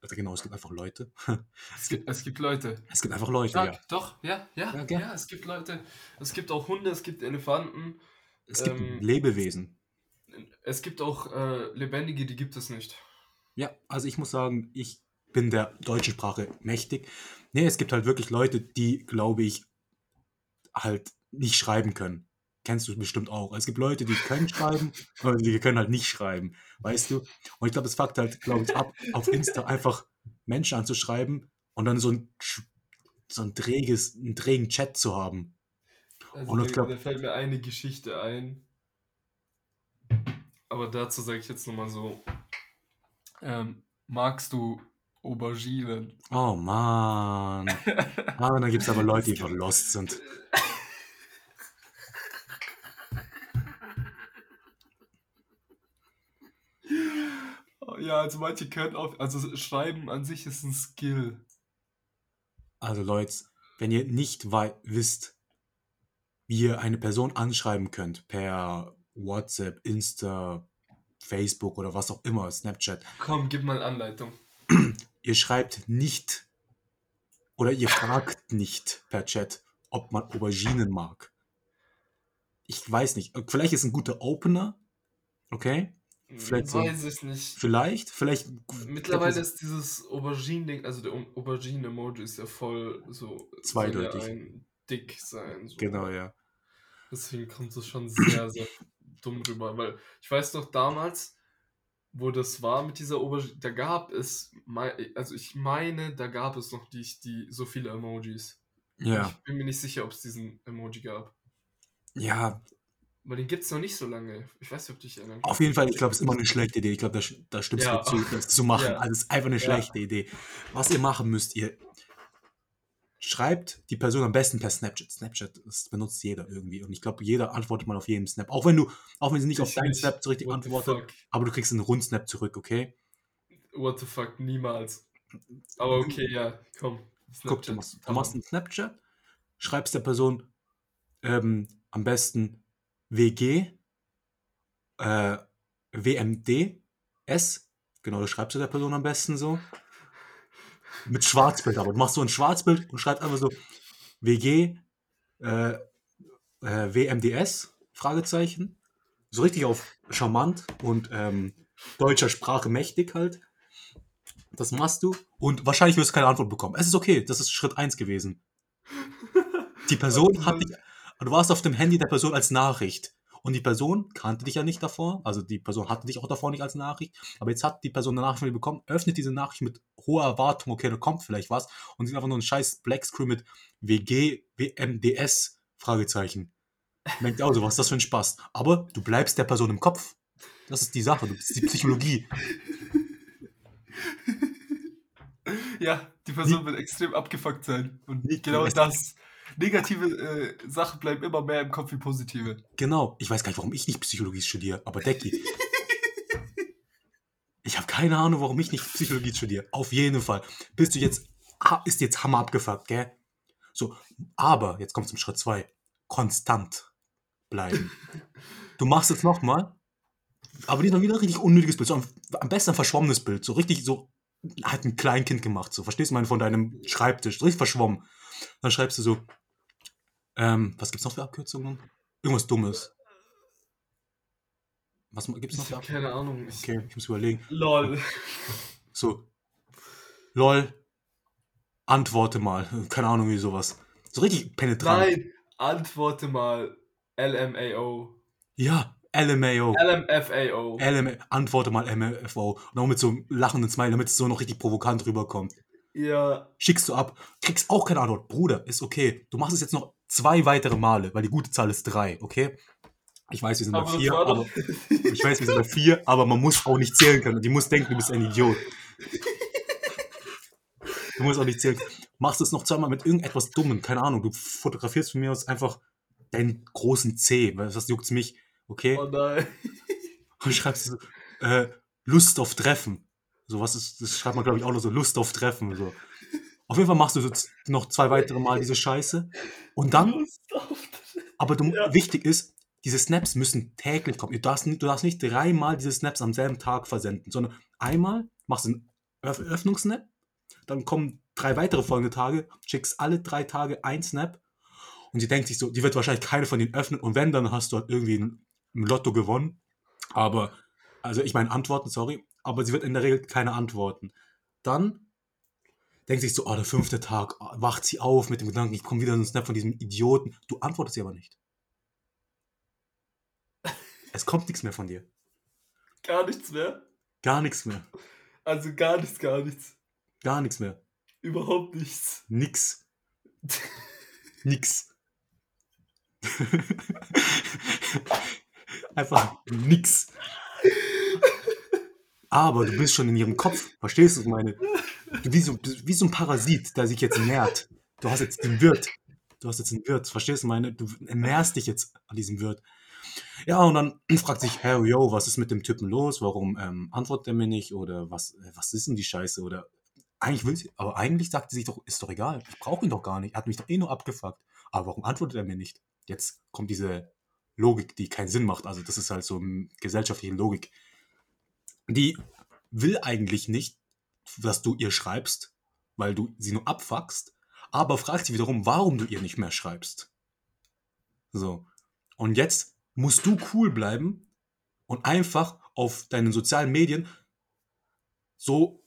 also genau, es gibt einfach Leute. Es gibt, es gibt Leute. Es gibt einfach Leute, Ja, ja. doch, ja, ja, Ja, ja, es gibt Leute. Es gibt auch Hunde, es gibt Elefanten. Es gibt Ähm, Lebewesen. Es gibt auch äh, Lebendige, die gibt es nicht. Ja, also ich muss sagen, ich bin der deutschen Sprache mächtig. Nee, es gibt halt wirklich Leute, die, glaube ich, halt nicht schreiben können. Kennst du bestimmt auch. Es gibt Leute, die können schreiben, aber die können halt nicht schreiben. Weißt du? Und ich glaube, es fuckt halt, glaube ich, ab, auf Insta einfach Menschen anzuschreiben und dann so ein, so ein träges, einen trägen Chat zu haben. Also Und ich da, glaub- da fällt mir eine Geschichte ein. Aber dazu sage ich jetzt nochmal so. Ähm, magst du Auberginen? Oh Mann. Ah, und dann gibt es aber Leute, die einfach lost sind. Ja, also manche können auch, also Schreiben an sich ist ein Skill. Also Leute, wenn ihr nicht wisst, ihr eine Person anschreiben könnt per WhatsApp, Insta, Facebook oder was auch immer, Snapchat, Komm, gib mal Anleitung. ihr schreibt nicht oder ihr fragt nicht per Chat, ob man Auberginen mag. Ich weiß nicht. Vielleicht ist ein guter Opener. Okay? Vielleicht so- Weiß ich nicht. Vielleicht, vielleicht. Mittlerweile ist dieses Aubergine-Ding, also der Aubergine-Emoji ist ja voll so. Zweideutig. Ein dick sein. So. Genau, ja. Deswegen kommt es schon sehr, sehr dumm rüber. Weil ich weiß noch damals, wo das war mit dieser Aubergine, da gab es, also ich meine, da gab es noch die, die so viele Emojis. Ja. Ich bin mir nicht sicher, ob es diesen Emoji gab. Ja, Aber den gibt es noch nicht so lange. Ich weiß nicht, ob dich erinnern Auf jeden Fall, ich glaube, es ist immer eine schlechte Idee. Ich glaube, da, da stimmst Ja. du zu, das zu machen. Ja. Also es ist einfach eine Ja. schlechte Idee. Was ihr machen müsst, ihr schreibt die Person am besten per Snapchat. Snapchat, das benutzt jeder irgendwie. Und ich glaube, jeder antwortet mal auf jeden Snap. Auch wenn du, auch wenn sie nicht auf Ich deinen nicht. Snap so richtig What antwortet, aber du kriegst einen Rundsnap zurück, okay? What the fuck, niemals. Aber okay, ja, komm. Guck, du Snapchat, machst, du machst einen Snapchat, schreibst der Person ähm, am besten WG, äh, WMD, S, genau, du schreibst du der Person am besten so. Mit Schwarzbild, aber du machst so ein Schwarzbild und schreibst einfach so WG, äh, äh, WMDS, Fragezeichen. So richtig auf charmant und ähm, deutscher Sprache mächtig halt. Das machst du und wahrscheinlich wirst du keine Antwort bekommen. Es ist okay, das ist Schritt 1 gewesen. Die Person hat dich, du warst auf dem Handy der Person als Nachricht. Und die Person kannte dich ja nicht davor, also die Person hatte dich auch davor nicht als Nachricht, aber jetzt hat die Person eine Nachricht von dir bekommen, öffnet diese Nachricht mit hoher Erwartung, okay, da kommt vielleicht was, und sieht einfach nur einen scheiß Blackscreen mit WG, WMDS, Fragezeichen. Denkt auch so, was ist das für ein Spaß? Aber du bleibst der Person im Kopf. Das ist die Sache, das ist die Psychologie. Ja, die Person wird extrem abgefuckt sein. Und genau das. Negative äh, Sachen bleiben immer mehr im Kopf wie positive. Genau. Ich weiß gar nicht, warum ich nicht Psychologie studiere, aber Decky. ich habe keine Ahnung, warum ich nicht Psychologie studiere. Auf jeden Fall. Bist du jetzt, ist jetzt Hammer abgefuckt, gell? So, aber, jetzt kommt zum Schritt 2. Konstant bleiben. Du machst jetzt nochmal, aber diesmal wieder ein richtig unnötiges Bild. So am, am besten ein verschwommenes Bild. So richtig so, hat ein Kleinkind gemacht. So, verstehst du, mein, von deinem Schreibtisch. Richtig verschwommen. Dann schreibst du so, ähm, was gibt's noch für Abkürzungen? Irgendwas Dummes. Was gibt's noch Ich für habe Abkürzungen? keine Ahnung. Okay, ich muss überlegen. Lol. So, lol, antworte mal. Keine Ahnung, wie sowas. So richtig penetrant. Nein, antworte mal. LMAO. Ja, LMAO. LMFAO. LMA, antworte mal MFO. Und auch mit so einem lachenden Smile, damit es so noch richtig provokant rüberkommt. Ja. Schickst du ab, kriegst auch keine Antwort. Bruder, ist okay. Du machst es jetzt noch zwei weitere Male, weil die gute Zahl ist drei, okay? Ich weiß, wir sind Aber bei vier, aber ich weiß, wir sind bei vier, aber man muss auch nicht zählen können. Die muss denken, du bist ein Idiot. Du musst auch nicht zählen. Machst es noch zweimal mit irgendetwas Dummen, keine Ahnung. Du fotografierst von mir aus einfach deinen großen C, weil das juckt's mich, okay? Oh nein. Und schreibst so, äh, Lust auf Treffen. So was ist, das schreibt man, glaube ich, auch noch so, Lust auf Treffen. So. Auf jeden Fall machst du noch zwei weitere Mal diese Scheiße. Und dann, aber du, Ja. wichtig ist, diese Snaps müssen täglich kommen. Du darfst, nicht, du darfst nicht dreimal diese Snaps am selben Tag versenden, sondern einmal machst du einen Öff Öffnungssnap, dann kommen drei weitere folgende Tage, schickst alle drei Tage ein Snap Und sie denkt sich so, die wird wahrscheinlich keine von denen öffnen. Und wenn, dann hast du halt irgendwie ein, ein Lotto gewonnen. Aber, also ich meine Antworten, sorry. Aber sie wird in der Regel keine antworten. Dann denkt sich so, oh, der fünfte Tag, oh, wacht sie auf mit dem Gedanken, ich komme wieder in einen Snap von diesem Idioten. Du antwortest sie aber nicht. Es kommt nichts mehr von dir. Gar nichts mehr. Gar nichts mehr. Also gar nichts, gar nichts. Gar nichts mehr. Überhaupt nichts. Nix. Nix. Einfach nix. Aber du bist schon in ihrem Kopf. Verstehst du, meine? Wie so, wie so ein Parasit, der sich jetzt nährt. Du hast jetzt den Wirt. Du hast jetzt einen Wirt. Verstehst du, meine? Du ernährst dich jetzt an diesem Wirt. Ja, und dann fragt sich, hey, yo, was ist mit dem Typen los? Warum ähm, antwortet er mir nicht? Oder was, äh, was ist denn die Scheiße? Oder eigentlich will sie, aber eigentlich sagt sie sich doch, ist doch egal. Ich brauche ihn doch gar nicht. Er hat mich doch eh nur abgefuckt. Aber warum antwortet er mir nicht? Jetzt kommt diese Logik, die keinen Sinn macht. Also, das ist halt so eine gesellschaftliche Logik. Die will eigentlich nicht, dass du ihr schreibst, weil du sie nur abfuckst, aber fragt sie wiederum, warum du ihr nicht mehr schreibst. So. Und jetzt musst du cool bleiben und einfach auf deinen sozialen Medien so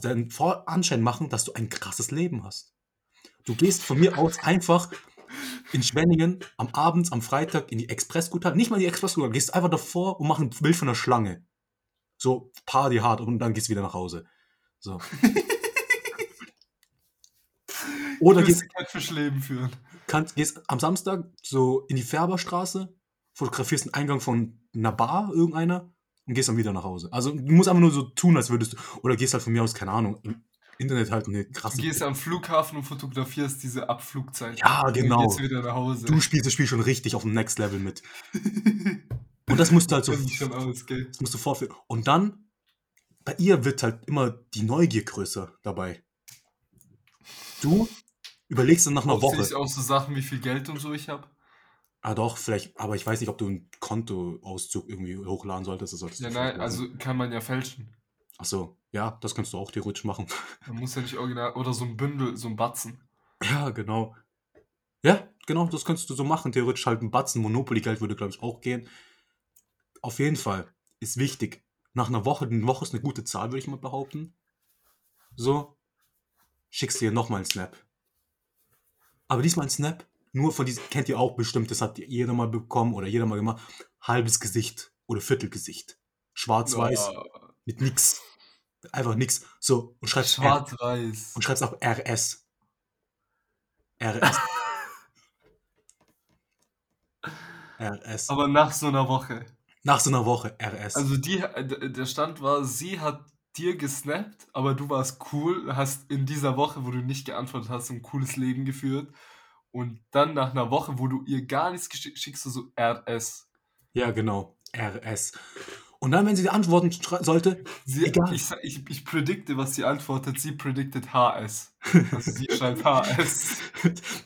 deinen Anschein machen, dass du ein krasses Leben hast. Du gehst von mir aus einfach in Schwenningen am Abend, am Freitag in die Expressguthaben, nicht mal die Expressguthaben, gehst einfach davor und mach ein Bild von einer Schlange. So Party hart und dann gehst du wieder nach Hause. So. Oder Du gehst, kein Fischleben führen. kannst, gehst am Samstag so in die Färberstraße, fotografierst den Eingang von einer Bar, irgendeiner, und gehst dann wieder nach Hause. Also du musst einfach nur so tun, als würdest du. Oder gehst halt von mir aus, keine Ahnung, im Internet halt eine krasse. Du gehst am Flughafen und fotografierst diese Abflugzeit. Ja, Und genau. dann gehst du wieder nach Hause. Du spielst das Spiel schon richtig auf dem Next Level mit. Und das musst du halt so. Schon aus? Das musst du vorführen. Und dann, bei ihr wird halt immer die Neugier größer dabei. Du überlegst dann nach einer Woche. ich auch so Sachen, wie viel Geld und so ich habe. Ah doch, vielleicht, aber ich weiß nicht, ob du einen Kontoauszug irgendwie hochladen solltest. Das solltest Ja, nein, also kann man ja fälschen. Ach so, ja, das kannst du auch theoretisch machen. Man muss ja nicht original. Oder so ein Bündel, so ein Batzen. Ja, genau. Ja, genau, das könntest du so machen. Theoretisch halt ein Batzen Monopoly-Geld würde, glaube ich, auch gehen. Auf jeden Fall ist wichtig. Nach einer Woche, eine Woche ist eine gute Zahl, würde ich mal behaupten. So, schickst dir nochmal einen Snap. Aber diesmal ein Snap, nur von diesem, kennt ihr auch bestimmt, das hat jeder mal bekommen oder jeder mal gemacht. Halbes Gesicht oder Viertelgesicht. Schwarz-Weiß, Ja, mit nix. Einfach nix. So, und schreibst Schwarz-Weiß. und schreibst auch RS. RS. RS. Aber nach so einer Woche. Nach so einer Woche RS. Also die, äh, der Stand war, sie hat dir gesnappt, aber du warst cool, hast in dieser Woche, wo du nicht geantwortet hast, ein cooles Leben geführt. Und dann nach einer Woche, wo du ihr gar nichts geschickt schickst du so RS. ja, genau. RS. Und dann, wenn sie dir antworten sollte, Sie, Egal. ich, ich, ich predikte, was sie antwortet. Sie prediktet HS. Also sie schreibt HS.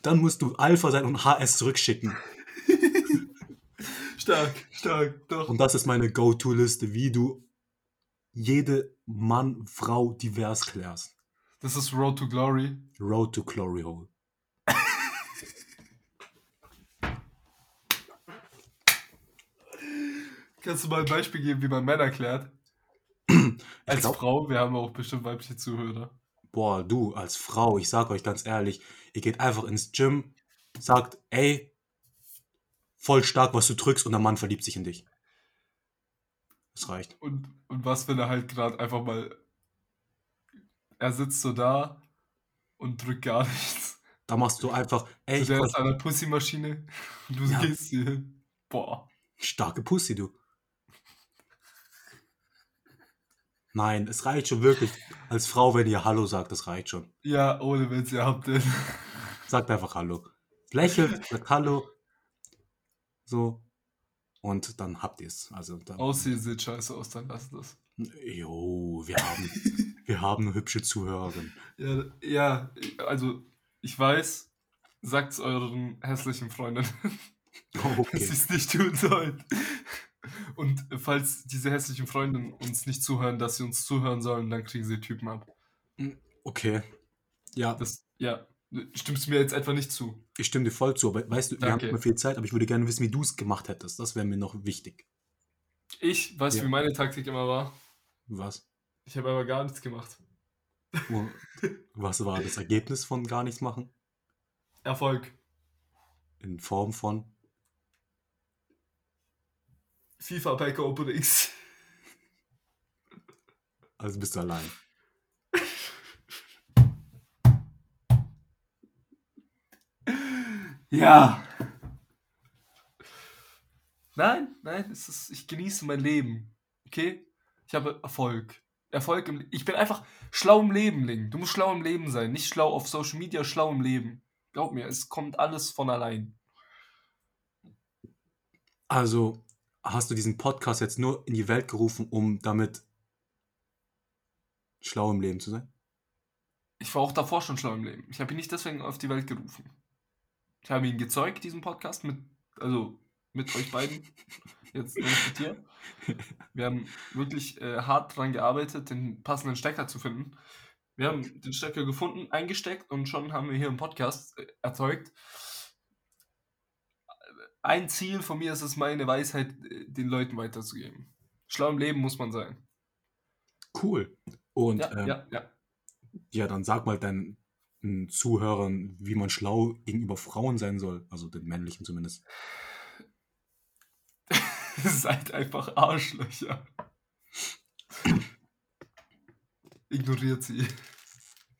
dann musst du Alpha sein und HS zurückschicken. Stark, stark, doch. Und das ist meine Go-To-Liste, wie du jede Mann, Frau divers klärst. Das ist Road to Glory. Road to Glory Hole. Kannst du mal ein Beispiel geben, wie man Männer klärt? Als glaub- Frau, wir haben auch bestimmt weibliche Zuhörer. Boah, du als Frau, ich sag euch ganz ehrlich, ihr geht einfach ins Gym, sagt, ey, voll stark, was du drückst und der Mann verliebt sich in dich. Das reicht. Und, und was, wenn er halt gerade einfach mal. Er sitzt so da und drückt gar nichts. Da machst du einfach, ey, ich der ist an der Pussy-Maschine und du Ja. gehst hier hin. Boah. starke Pussy, du. Nein, es reicht schon wirklich. Als Frau, wenn ihr Hallo sagt, das reicht schon. Ja, ohne wenn ihr habt denn. Sagt einfach Hallo. Lächelt, sagt Hallo. So. Und dann habt ihr es. Also Aussehen sieht scheiße aus, dann lasst das. Jo, wir haben, wir haben eine hübsche Zuhörerin. Ja, ja, also ich weiß, sagt's euren hässlichen Freundinnen, Oh, dass okay. sie es nicht tun sollen. Und falls diese hässlichen Freundinnen uns nicht zuhören, dass sie uns zuhören sollen, dann kriegen sie Typen ab. Okay. Ja, Das, ja, Stimmst du mir jetzt etwa nicht zu? Ich stimme dir voll zu, aber weißt du, wir haben nicht mehr viel Zeit, aber ich würde gerne wissen, wie du es gemacht hättest. Das wäre mir noch wichtig. Ich, weißt du, Ja. wie meine Taktik immer war? Was? Ich habe aber gar nichts gemacht. Was war das Ergebnis von gar nichts machen? Erfolg. In Form von. FIFA Pack Openings. Also bist du allein. Ja. Nein, nein, es ist, ich genieße mein Leben. Okay? Ich habe Erfolg. Erfolg im Ich bin einfach schlau im Leben, Ling. Du musst schlau im Leben sein. Nicht schlau auf Social Media, schlau im Leben. Glaub mir, es kommt alles von allein. Also hast du diesen Podcast jetzt nur in die Welt gerufen, um damit schlau im Leben zu sein? Ich war auch davor schon schlau im Leben. Ich habe ihn nicht deswegen auf die Welt gerufen. Ich habe ihn gezeugt, diesen Podcast, mit, also mit euch beiden. Jetzt mit dir. Wir haben wirklich äh, hart dran gearbeitet, den passenden Stecker zu finden. Wir haben den Stecker gefunden, eingesteckt und schon haben wir hier einen Podcast äh, erzeugt. Ein Ziel von mir ist es, meine Weisheit äh, den Leuten weiterzugeben. Schlau im Leben muss man sein. Cool. Und Ja, ähm, ja, ja. Ja, dann sag mal deinen mm, Zuhörern, wie man schlau gegenüber Frauen sein soll. Also den männlichen zumindest. Seid einfach Arschlöcher. Ignoriert sie.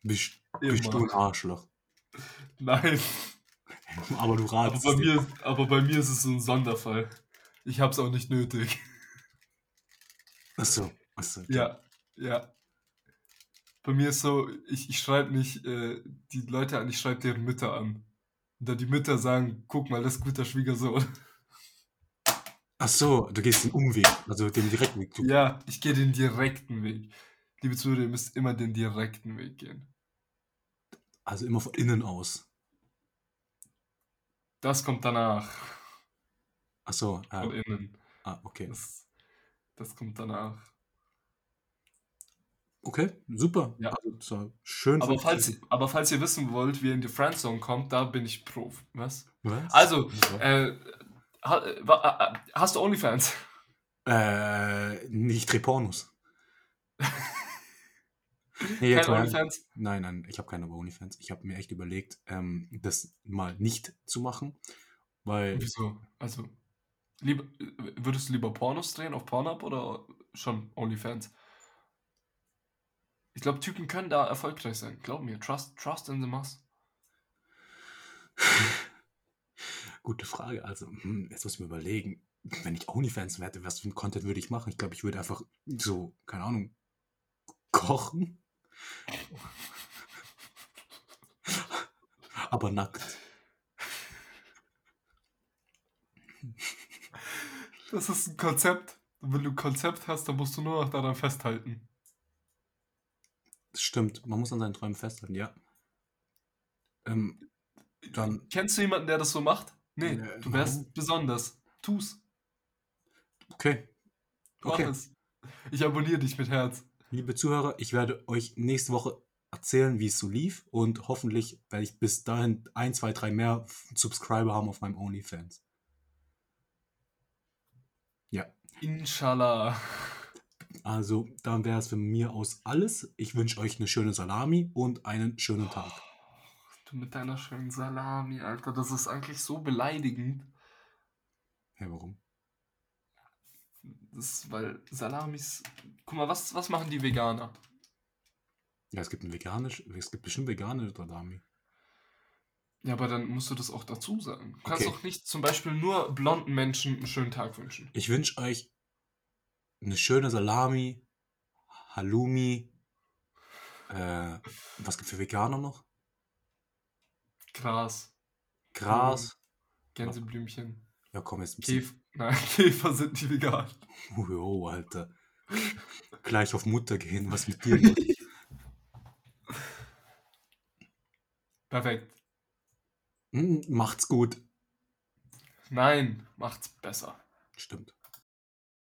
Bist, bist du ein. Arschloch. Nein. Aber du Aber ratest. bei, dir. mir, aber bei mir ist es so ein Sonderfall. Ich hab's auch nicht nötig. Achso. Achso. okay. Ja, ja. Bei mir ist so, ich, ich schreibe nicht äh, die Leute an, ich schreibe deren Mütter an. Und dann die Mütter sagen, guck mal, das ist guter Schwiegersohn. Achso, du gehst den Umweg. Also den direkten Weg. Du, Ja, ich gehe den direkten Weg. Liebe Zuhörer, ihr müsst immer den direkten Weg gehen. Also immer von innen aus. Das kommt danach. Achso. Von Äh, innen. ah, okay. Das, das kommt danach. Okay, super. Ja. Also, das war schön. Aber falls, aber falls ihr wissen wollt, wie ihr in die Friendzone kommt, da bin ich Prof. Was? Was? Also, äh, wa- äh, hast du OnlyFans? Äh, nicht Trepornos. nee, jetzt Kein mal, OnlyFans? nein, nein, ich habe keine OnlyFans. Ich habe mir echt überlegt, ähm, das mal nicht zu machen, weil Wieso? Also, lieber, würdest du lieber Pornos drehen auf Pornhub oder schon OnlyFans? Ich glaube, Typen können da erfolgreich sein. Glaub mir. Trust, trust in the mass. gute Frage. Also, hm, jetzt muss ich mir überlegen, wenn ich OnlyFans hätte, was für ein Content würde ich machen? Ich glaube, ich würde einfach so, keine Ahnung, kochen. Aber nackt. Das ist ein Konzept. Wenn du ein Konzept hast, dann musst du nur noch daran festhalten. Das stimmt, man muss an seinen Träumen festhalten, ja. Ähm, dann, Kennst du jemanden, der das so macht? Nee, Nee, du wärst warum? besonders. Tu's. okay. Mach Okay. es. Ich abonniere dich mit Herz. Liebe Zuhörer, ich werde euch nächste Woche erzählen, wie es so lief und hoffentlich werde ich bis dahin ein, zwei, drei mehr Subscriber haben auf meinem OnlyFans. Ja, Inshallah. Also dann wäre es von mir aus alles. Ich wünsche euch eine schöne Salami und einen schönen Tag. Du mit deiner schönen Salami, Alter. Das ist eigentlich so beleidigend. Hey, warum? Das ist, weil Salamis. Guck mal, was, was machen die Veganer? Ja, es gibt ein veganisch, es gibt bestimmt vegane Salami. Ja, aber dann musst du das auch dazu sagen. Du kannst Okay. doch nicht zum Beispiel nur blonden Menschen einen schönen Tag wünschen. Ich wünsche euch eine schöne Salami, Halloumi. Äh, was gibt für Veganer noch? Gras, Gras. Gänseblümchen, Ja, komm, jetzt. Käfer. Nein, Käfer sind nicht vegan. Oh, Alter. Gleich auf Mutter gehen, was mit dir? Perfekt. Hm, Macht's gut. Nein, macht's besser. Stimmt.